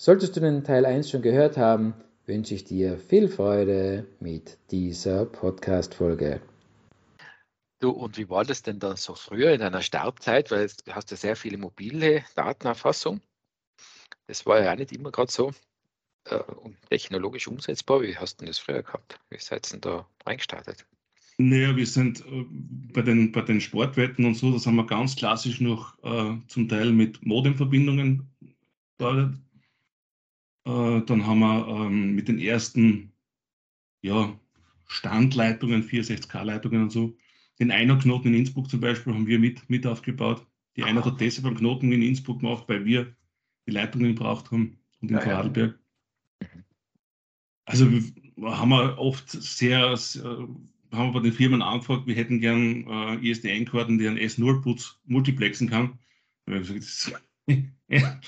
Solltest du den Teil 1 schon gehört haben, wünsche ich dir viel Freude mit dieser Podcast-Folge. Du, und wie war das denn dann so früher in deiner Startzeit? Weil du hast ja sehr viele mobile Datenerfassung. Das war ja auch nicht immer gerade so äh, technologisch umsetzbar. Wie hast du das früher gehabt? Wie seid ihr denn da reingestartet? Naja, wir sind äh, bei, den, bei den Sportwetten und so, das haben wir ganz klassisch noch äh, zum Teil mit Modemverbindungen. Äh, dann haben wir ähm, mit den ersten ja, Standleitungen, 64K-Leitungen und so, den Einerknoten in Innsbruck zum Beispiel haben wir mit, mit aufgebaut. Die Einer hat deshalb einen Knoten in Innsbruck gemacht, weil wir die Leitungen gebraucht haben und in ja, Vorarlberg. Ja. Also haben wir oft sehr, sehr, haben wir bei den Firmen angefragt, wir hätten gern äh, ISDN-Karten, die einen S0-Putz multiplexen kann. ja.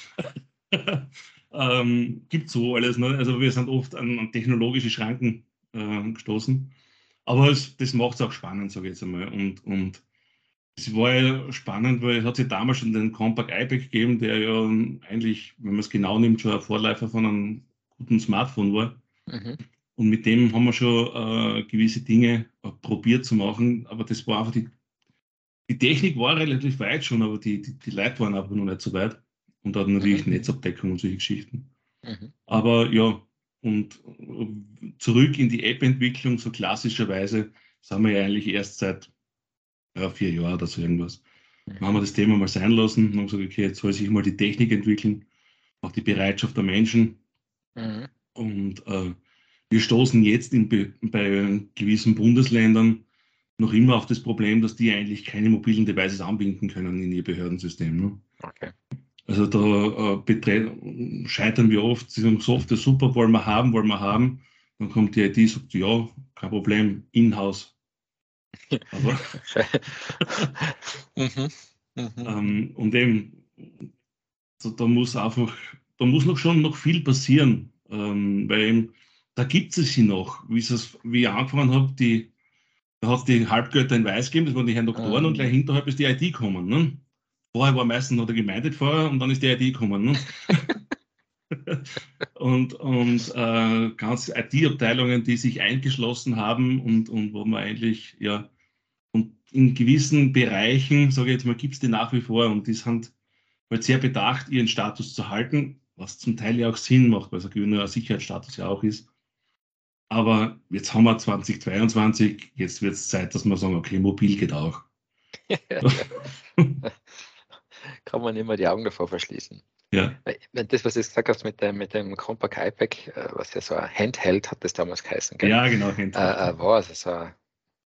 Ähm, gibt so alles. Ne? Also wir sind oft an, an technologische Schranken äh, gestoßen. Aber es, das macht es auch spannend, sage ich jetzt einmal. Und, und es war ja spannend, weil es hat sich damals schon den Compact iPad gegeben, der ja eigentlich, wenn man es genau nimmt, schon ein Vorläufer von einem guten Smartphone war. Mhm. Und mit dem haben wir schon äh, gewisse Dinge äh, probiert zu machen, aber das war einfach die, die Technik war relativ weit schon, aber die, die, die Leute waren aber noch nicht so weit und dann natürlich mhm. Netzabdeckung und solche Geschichten. Mhm. Aber ja, und äh, zurück in die App-Entwicklung, so klassischerweise, sind wir ja eigentlich erst seit ja, vier Jahren oder so irgendwas. Mhm. Dann haben wir das Thema mal sein lassen und haben gesagt, okay, jetzt soll sich mal die Technik entwickeln, auch die Bereitschaft der Menschen. Mhm. Und äh, wir stoßen jetzt in, bei gewissen Bundesländern noch immer auf das Problem, dass die eigentlich keine mobilen Devices anbinden können in ihr Behördensystem. Ne? Okay. Also da äh, scheitern wir oft, sie sagen, Software super, wollen wir haben, wollen wir haben. Dann kommt die IT, sagt, ja, kein Problem, in-house. Aber mhm. Mhm. Ähm, und eben, so, da muss einfach, da muss noch schon noch viel passieren, ähm, weil eben, da gibt es sie noch, wie, es, wie ich angefangen habe, die, da hat die Halbgötter in Weiß gegeben, das waren die Herren Doktoren mhm. und gleich hinterhalb ist die IT gekommen. Ne? Vorher war meistens noch der Gemeindepfarrer und dann ist die IT gekommen. Ne? und und äh, ganz IT-Abteilungen, die sich eingeschlossen haben und, und wo man eigentlich, ja, und in gewissen Bereichen, sage ich jetzt mal, gibt es die nach wie vor und die sind halt sehr bedacht, ihren Status zu halten, was zum Teil ja auch Sinn macht, weil es ein Sicherheitsstatus ja auch ist. Aber jetzt haben wir 2022, jetzt wird es Zeit, dass wir sagen, okay, mobil geht auch. kann man immer die Augen davor verschließen. Ja. Das, was du gesagt hast mit dem, mit dem Compact iPad, äh, was ja so ein Handheld hat das damals geheißen. Gell? Ja, genau, Handheld. Äh, äh war also so ein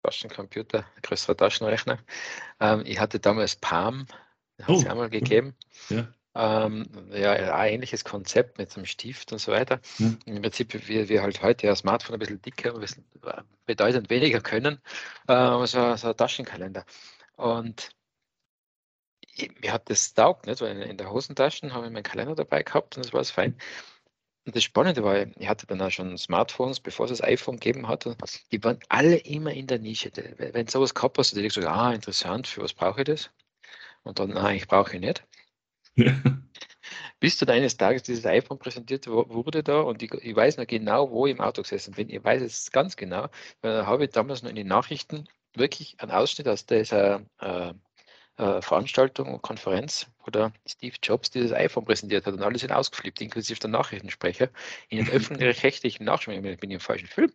Taschencomputer, ein größerer Taschenrechner. Ähm, ich hatte damals Palm, hat es oh. einmal gegeben. Ja. Ähm, ja, ein ähnliches Konzept mit so einem Stift und so weiter. Ja. Im Prinzip, wie wir halt heute ja Smartphone ein bisschen dicker, ein bisschen äh, bedeutend weniger können, äh, so, so ein Taschenkalender. Und mir hat das taugt, nicht? weil in der Hosentasche habe ich meinen Kalender dabei gehabt und das war es fein. Und das Spannende war, ich hatte dann auch schon Smartphones, bevor es das iPhone gegeben hatte, die waren alle immer in der Nische. Wenn sowas gehabt hast, du dir gesagt, ah, interessant, für was brauche ich das? Und dann, nein, ich brauche ich nicht. Ja. Bis dann eines Tages dieses iPhone präsentiert wurde da und ich, ich, weiß noch genau, wo ich im Auto gesessen bin. Ich weiß es ganz genau, weil da habe ich damals noch in den Nachrichten wirklich einen Ausschnitt aus dieser äh, äh, Veranstaltung und Konferenz, wo der Steve Jobs dieses iPhone präsentiert hat und alle sind ausgeflippt, inklusive der Nachrichtensprecher. In den öffentlich-rechtlichen Nachrichten, ich bin im falschen Film.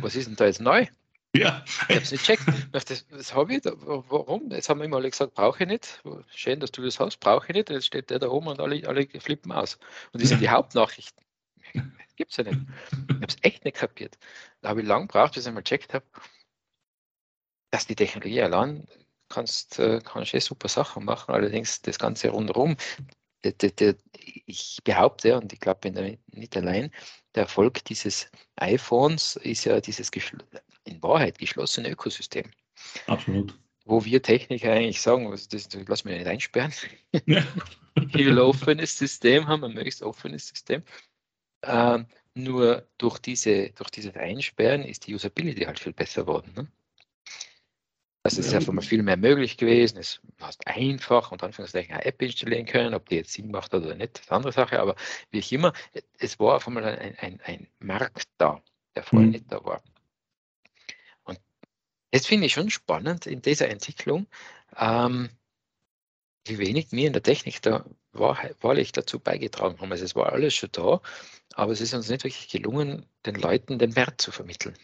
Was ist denn da jetzt neu? Ja. Ich habe es nicht gecheckt. Das, das habe ich. Warum? Jetzt haben wir immer alle gesagt, brauche ich nicht. Schön, dass du das hast, brauche ich nicht. Und jetzt steht der da oben und alle, alle flippen aus. Und das sind die Hauptnachrichten. Gibt es ja nicht. Ich habe es echt nicht kapiert. Da habe ich lang gebraucht, bis ich mal gecheckt habe, dass die Technologie allein kannst, äh, kannst eh super Sachen machen. Allerdings das Ganze rundherum, der, der, der, ich behaupte, und ich glaube, bin nicht allein, der Erfolg dieses iPhones ist ja dieses in Wahrheit geschlossene Ökosystem. Absolut. Wo wir Techniker eigentlich sagen, was das, lass mich nicht einsperren. Ja. ich will ein offenes System haben, ein möglichst offenes System. Ähm, nur durch, diese, durch dieses Einsperren ist die Usability halt viel besser geworden. Ne? Es ist einfach mal viel mehr möglich gewesen. Es hast einfach und Anführungszeichen eine App installieren können, ob die jetzt Sinn macht oder nicht, das ist eine andere Sache. Aber wie ich immer, es war auf einmal ein, ein, ein Markt da, der vorher mhm. nicht da war. Und das finde ich schon spannend in dieser Entwicklung, ähm, wie wenig wir in der Technik da wahr, wahrlich dazu beigetragen haben. Also es war alles schon da, aber es ist uns nicht wirklich gelungen, den Leuten den Wert zu vermitteln.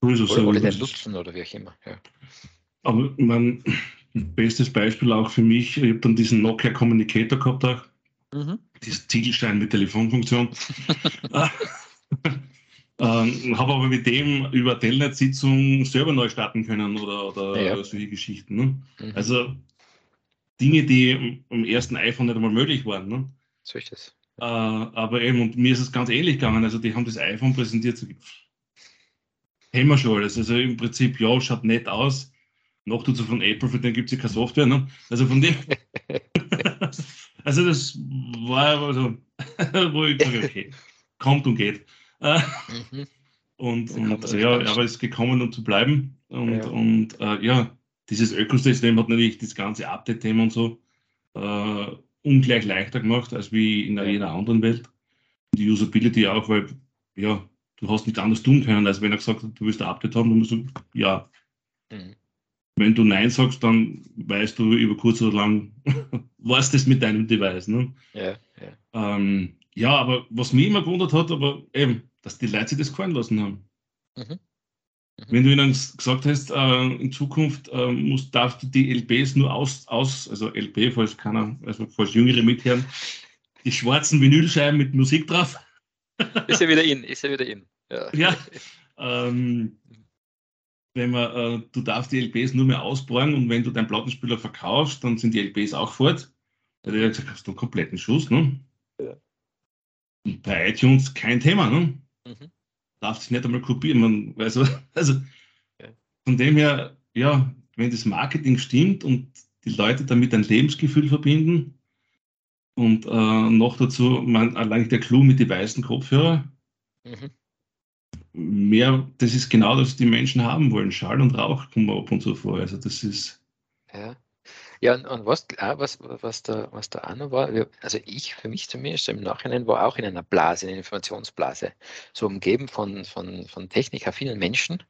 Oder, oder den Nutzen oder wie auch immer. Ja. Aber mein bestes Beispiel auch für mich, ich habe dann diesen Nokia Communicator gehabt auch. Mhm. Dieses Ziegelstein mit Telefonfunktion. ähm, habe aber mit dem über Telnet-Sitzung selber neu starten können oder, oder ja. solche Geschichten. Ne? Mhm. Also Dinge, die am ersten iPhone nicht einmal möglich waren. Ne? So ist das. Äh, aber eben, und mir ist es ganz ähnlich gegangen. Also die haben das iPhone präsentiert, so, haben wir schon alles. Also im Prinzip, ja, schaut nett aus. Noch dazu von Apple, für den gibt es ja keine Software. Ne? Also von dem. also das war also, wo ich sage, okay, kommt und geht. mhm. Und, und ja, aber es ist gekommen, um zu bleiben. Und ja, und, äh, ja dieses Ökosystem hat natürlich das ganze Update-Thema und so äh, ungleich leichter gemacht als wie in jeder anderen Welt. Die Usability auch, weil ja, du hast nichts anderes tun können, als wenn er gesagt hat, du willst ein Update haben, dann musst du ja. Mhm. Wenn du Nein sagst, dann weißt du über kurz oder lang, was das mit deinem Device. Ne? Ja, ja. Ähm, ja, aber was mich immer gewundert hat, aber eben, dass die Leute sich das gefallen lassen haben. Mhm. Wenn du ihnen gesagt hast, äh, in Zukunft äh, muss, darfst du die LPs nur aus, aus also LP, falls keiner, also falls Jüngere mithören, die schwarzen Vinylscheiben mit Musik drauf. Ist ja wieder in, ist ja wieder in. Ja. ja ähm, wenn man, äh, du darfst die LPs nur mehr ausborgen und wenn du deinen Plattenspieler verkaufst, dann sind die LPs auch fort. Da hat er gesagt, hast du einen kompletten Schuss, ne? Ja. Und bei iTunes kein Thema, ne? Mhm darf sich nicht einmal kopieren. Man, also, also von dem her, ja, wenn das Marketing stimmt und die Leute damit ein Lebensgefühl verbinden und äh, noch dazu man, allein der Clou mit den weißen Kopfhörer, mhm. mehr, das ist genau das, was die Menschen haben wollen. Schall und Rauch kommen ab und zu vor. Also das ist. Ja. Ja, und, und was, was, was, da, was da auch noch war, also ich, für mich zumindest im Nachhinein, war auch in einer Blase, in einer Informationsblase, so umgeben von, von, von technikaffinen Menschen,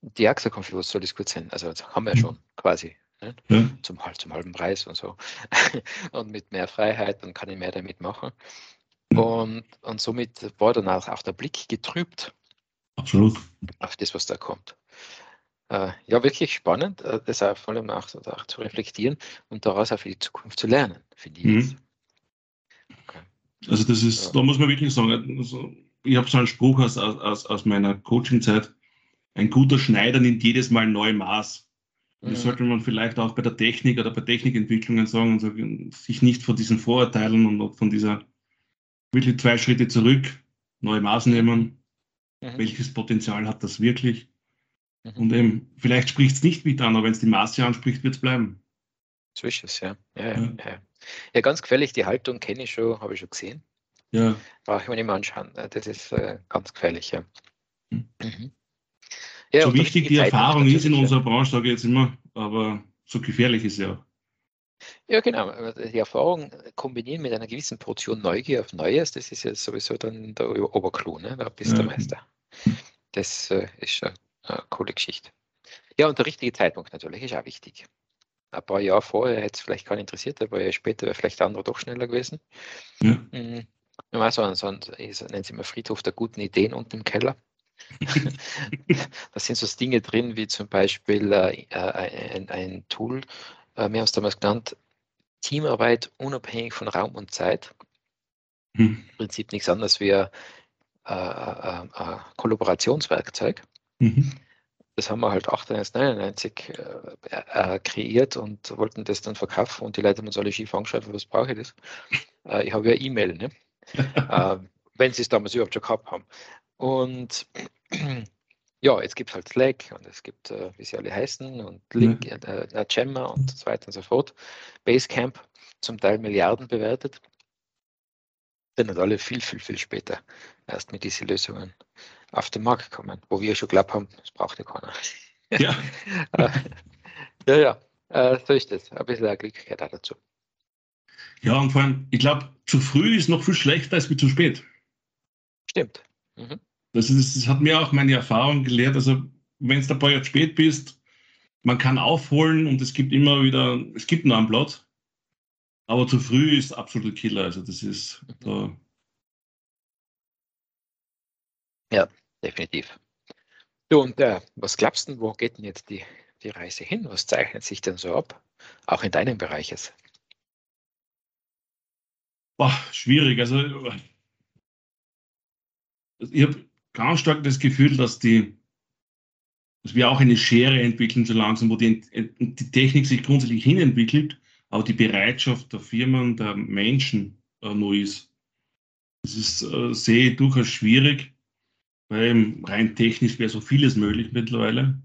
die auch gesagt haben, für was soll das gut sein? Also das haben wir ja mhm. schon quasi. Ne? Zum, zum halben Preis und so. und mit mehr Freiheit, dann kann ich mehr damit machen. Und, und somit war dann auch, auch der Blick getrübt. Absolut. Auf das, was da kommt. Äh, ja, wirklich spannend, äh, das auch vor allem auch, auch, zu reflektieren und daraus auch für die Zukunft zu lernen, finde ich. Mhm. Okay. Also das ist, ja. da muss man wirklich sagen, also ich habe so einen Spruch aus, aus, aus meiner Coaching-Zeit, ein guter Schneider nimmt jedes Mal neu Maß. Das sollte man vielleicht auch bei der Technik oder bei Technikentwicklungen sagen, und sagen, sich nicht von diesen Vorurteilen und von dieser wirklich zwei Schritte zurück, neue Maß nehmen. Mhm. Welches Potenzial hat das wirklich? Mhm. Und eben, vielleicht spricht es nicht mit an, aber wenn es die Masse anspricht, wird es bleiben. So ist es, ja. Ja, ja. ja. ja ganz gefährlich, die Haltung kenne ich schon, habe ich schon gesehen. Ja. Brauche ich mir nicht mehr anschauen. Das ist äh, ganz gefährlich, ja. Hm. Mhm. Ja so wichtig die Erfahrung ist in unserer Branche, sage ich jetzt immer, aber so gefährlich ist ja. Ja, genau. Die Erfahrung kombinieren mit einer gewissen Portion Neugier auf Neues, das ist ja sowieso dann der Oberclou, ne? da bist ja. der Meister. Das äh, ist schon äh, coole Geschichte. Ja, und der richtige Zeitpunkt natürlich ist auch wichtig. Ein paar Jahre vorher hätte es vielleicht gar nicht interessiert, aber Jahre später wäre vielleicht der andere doch schneller gewesen. Ja. Mhm. Mal so, so ein, ich nenne es immer Friedhof der guten Ideen unten im Keller. da sind so Dinge drin, wie zum Beispiel äh, ein, ein, Tool, äh, wir haben es damals genannt, Teamarbeit unabhängig von Raum und Zeit. Hm. Im Prinzip nichts anderes wie ein äh, äh, äh Kollaborationswerkzeug. Mhm. das haben wir halt 98, äh, äh, kreiert und wollten das dann verkaufen und die Leute haben uns alle schief angeschaut, was brauche ich das? Äh, ich habe ja E-Mail, ne? äh, wenn sie es damals überhaupt schon gehabt haben. Und ja, jetzt gibt es halt Slack und es gibt, äh, wie sie alle heißen, und Link, mhm. äh, Gemma und so weiter und so fort. Basecamp, zum Teil Milliarden bewertet. Sind halt alle viel, viel, viel später erst mit diesen Lösungen auf den Markt kommen, wo wir schon glaubt haben, das braucht ja keiner. Ja. Äh, ja, ja, äh, so ist es. Ein bisschen Glück gehört auch dazu. Ja, und vor allem, ich glaube, zu früh ist noch viel schlechter als wie zu spät. Stimmt. Mhm. Das, ist, das hat mir auch meine Erfahrung gelehrt. Also, wenn es ein paar Jahre spät bist, man kann aufholen und es gibt immer wieder, es gibt noch einen Platz. Aber zu früh ist absolut Killer. Also, das ist da. Ja, definitiv. Du, und äh, was glaubst du, wo geht denn jetzt die, die Reise hin? Was zeichnet sich denn so ab? Auch in deinem Bereich jetzt? Boah, schwierig. Also, ich habe ganz stark das Gefühl, dass die, dass wir auch eine Schere entwickeln, so langsam, wo die, die Technik sich grundsätzlich hinentwickelt, aber die Bereitschaft der Firmen, der Menschen äh, neu ist. Das ist, äh, sehe ich durchaus schwierig, weil rein technisch wäre so vieles möglich mittlerweile.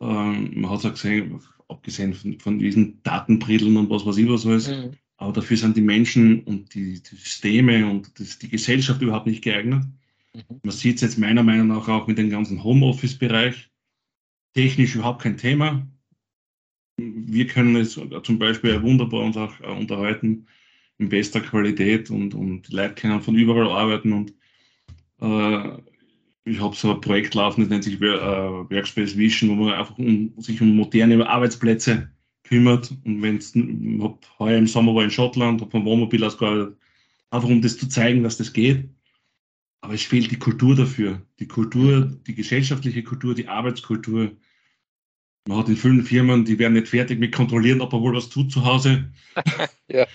Ähm, man hat es auch gesehen, abgesehen von, von diesen Datenbrillen und was weiß ich was alles. Mhm. Aber dafür sind die Menschen und die, die Systeme und das, die Gesellschaft überhaupt nicht geeignet. Mhm. Man sieht es jetzt meiner Meinung nach auch mit dem ganzen Homeoffice-Bereich. Technisch überhaupt kein Thema. Wir können es zum Beispiel wunderbar uns auch äh, unterhalten in bester Qualität und, und die Leute können von überall arbeiten und äh, ich habe so ein Projekt laufen, das nennt sich äh, Workspace Vision, wo man einfach um, sich um moderne Arbeitsplätze kümmert. Und wenn es, heuer im Sommer war in Schottland, habe vom Wohnmobil aus gearbeitet, einfach um das zu zeigen, dass das geht. Aber es fehlt die Kultur dafür. Die Kultur, die gesellschaftliche Kultur, die Arbeitskultur. Man hat in vielen Firmen, die werden nicht fertig mit kontrollieren, ob er wohl was tut zu Hause. ja.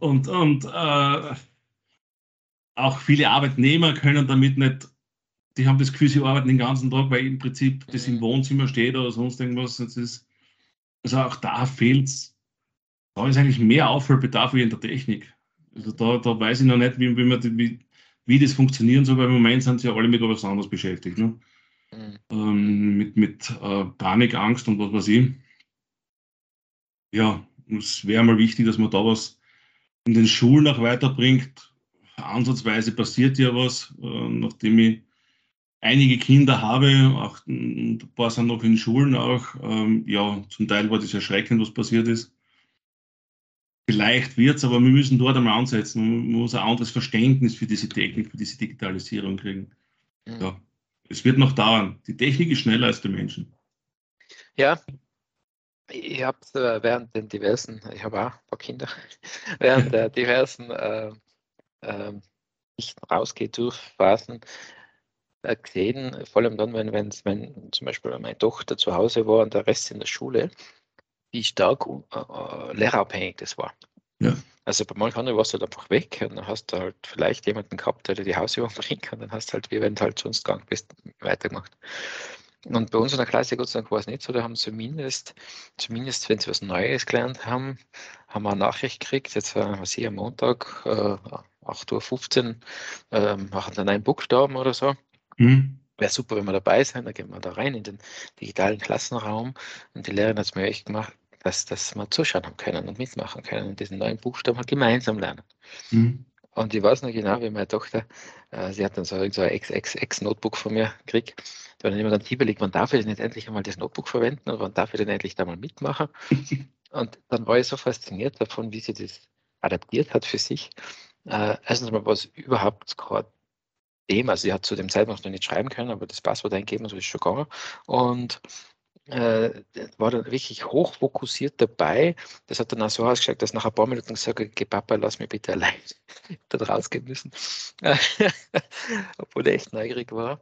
Und, und äh, auch viele Arbeitnehmer können damit nicht, die haben das Gefühl, sie arbeiten den ganzen Tag, weil im Prinzip das im. Wohnzimmer steht oder sonst irgendwas. Das ist, also auch da fehlt es. Da ist eigentlich mehr Aufholbedarf wie in der Technik. Also da, da weiß ich noch nicht, wie, wie, man, wie, wie das funktionieren soll, weil im Moment sind sie ja alle mit etwas anderes beschäftigt. Ne? Mhm. Ähm, mit mit äh, Panik, Angst und was weiß ich. Ja, es wäre mal wichtig, dass man da was in den Schulen auch weiterbringt. Ansatzweise passiert ja was, äh, nachdem ich einige Kinder habe, auch ein paar sind noch in Schulen auch. Ähm, ja, zum Teil war das erschreckend, was passiert ist. Vielleicht wird es, aber wir müssen dort einmal ansetzen. Man muss ein anderes Verständnis für diese Technik, für diese Digitalisierung kriegen. Mhm. Ja, es wird noch dauern. Die Technik ist schneller als die Menschen. Ja, ich habe äh, während den diversen, ich habe auch ein paar Kinder, während der diversen äh, äh, nicht rausgeht durch Phasen äh, gesehen, vor allem dann, wenn, wenn, wenn zum Beispiel meine Tochter zu Hause war und der Rest in der Schule, wie stark äh, äh, lehrerabhängig das war. Ja. Also bei manchen anderen warst du halt einfach weg und dann hast du halt vielleicht jemanden gehabt, der dir die Hausübung bringen kann, dann hast du halt, wie wenn du halt sonst gegangen bist, weitergemacht. Und bei uns in der Klasse, Gott sei Dank, war es nicht so, da haben zumindest, zumindest wenn sie was Neues gelernt haben, haben wir eine Nachricht gekriegt, jetzt war was ich am Montag, äh, 8.15 Uhr, äh, machen dann einen Buchstaben oder so. Mhm wäre super, wenn wir dabei sind. Da gehen wir da rein in den digitalen Klassenraum und die Lehrerin hat es mir echt gemacht, dass, dass wir zuschauen haben können und mitmachen können und diesen neuen Buchstaben halt gemeinsam lernen. Mhm. Und ich weiß noch genau, wie meine Tochter, äh, sie hat dann so, so ein Ex-Notebook von mir gekriegt. Da war dann immer dann überlegt, wann darf ich denn jetzt endlich einmal das Notebook verwenden und wann darf ich denn endlich da mal mitmachen? und dann war ich so fasziniert davon, wie sie das adaptiert hat für sich. Äh, erstens mal war es überhaupt kein dem, also sie hat zu dem Zeitpunkt noch nicht schreiben können, aber das Passwort eingeben, so ist schon gegangen. Und äh, war dann wirklich hochfokussiert dabei. Das hat dann auch so ausgeschaut, dass nach ein paar Minuten gesagt hat, Papa, lass mich bitte allein da rausgehen müssen. Obwohl er echt neugierig war.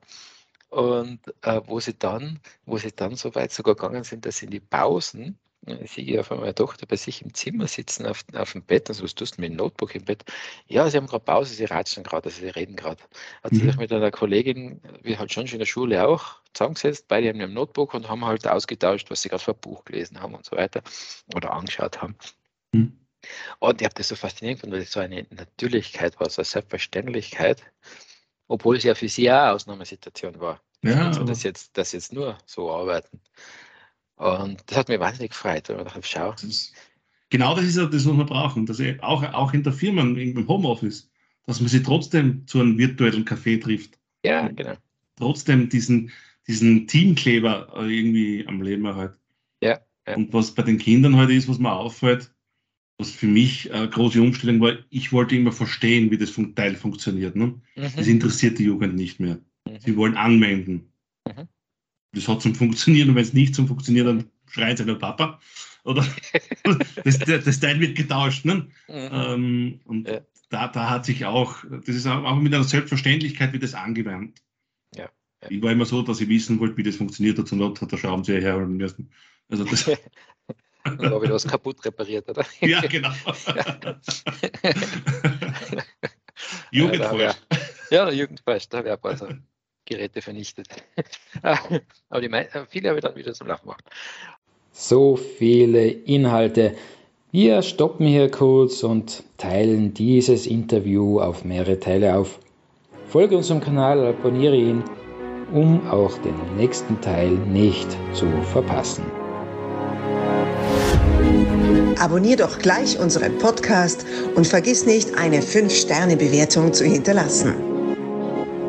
Und äh, wo sie dann, wo sie dann so weit sogar gegangen sind, dass sie in die Pausen Ich sehe auf meine Tochter bei sich im Zimmer sitzen auf, auf dem Bett. Also, was tust du mit dem Notebook im Bett? Ja, sie haben gerade Pause, sie ratschen gerade, also sie reden gerade. Hat mhm. sich mit einer Kollegin, wie halt schon in der Schule auch, zusammengesetzt, beide haben ein Notebook und haben halt ausgetauscht, was sie gerade für ein Buch gelesen haben und so weiter oder angeschaut haben. Mhm. Und ich habe das so faszinierend gefunden, weil es so eine Natürlichkeit war, so eine Selbstverständlichkeit, obwohl es ja für sie auch eine Ausnahmesituation war. Ja, also, dass jetzt, dass jetzt nur so arbeiten. Und das hat mir wahnsinnig gefreut, wenn man dachte, schau. Genau das ist ja das, was wir brauchen. Dass auch, auch in der Firma, im Homeoffice, dass man sich trotzdem zu einem virtuellen Café trifft. Ja, genau. Trotzdem diesen, diesen Teamkleber irgendwie am Leben erhält. Ja, ja. Und was bei den Kindern heute halt ist, was mir auffällt, was für mich eine große Umstellung war, ich wollte immer verstehen, wie das Teil funktioniert. Ne? Mhm. Das interessiert die Jugend nicht mehr. Mhm. Sie wollen anwenden. Mhm. Das hat zum Funktionieren und wenn es nicht zum Funktionieren, dann schreit seiner Papa. Oder das, das, Teil wird getauscht. Ne? Mhm. Ähm, und ja. da, da hat sich auch, das ist auch mit einer Selbstverständlichkeit wird das angewandt. Ja. ja. Ich war immer so, dass ich wissen wollte, wie das funktioniert. Dazu Not hat der Schraubenzieher herholen müssen. Also das, Und da wieder was kaputt repariert, oder? Ja, genau. Jugendfalsch. Ja, Jugendfalsch, da wäre also Geräte vernichtet. Aber die viele habe ich dann wieder zum Lachen gemacht. So viele Inhalte. Wir stoppen hier kurz und teilen dieses Interview auf mehrere Teile auf. Folge unserem Kanal, abonniere ihn, um auch den nächsten Teil nicht zu verpassen. Abonnier doch gleich unseren Podcast und vergiss nicht, eine 5-Sterne-Bewertung zu hinterlassen.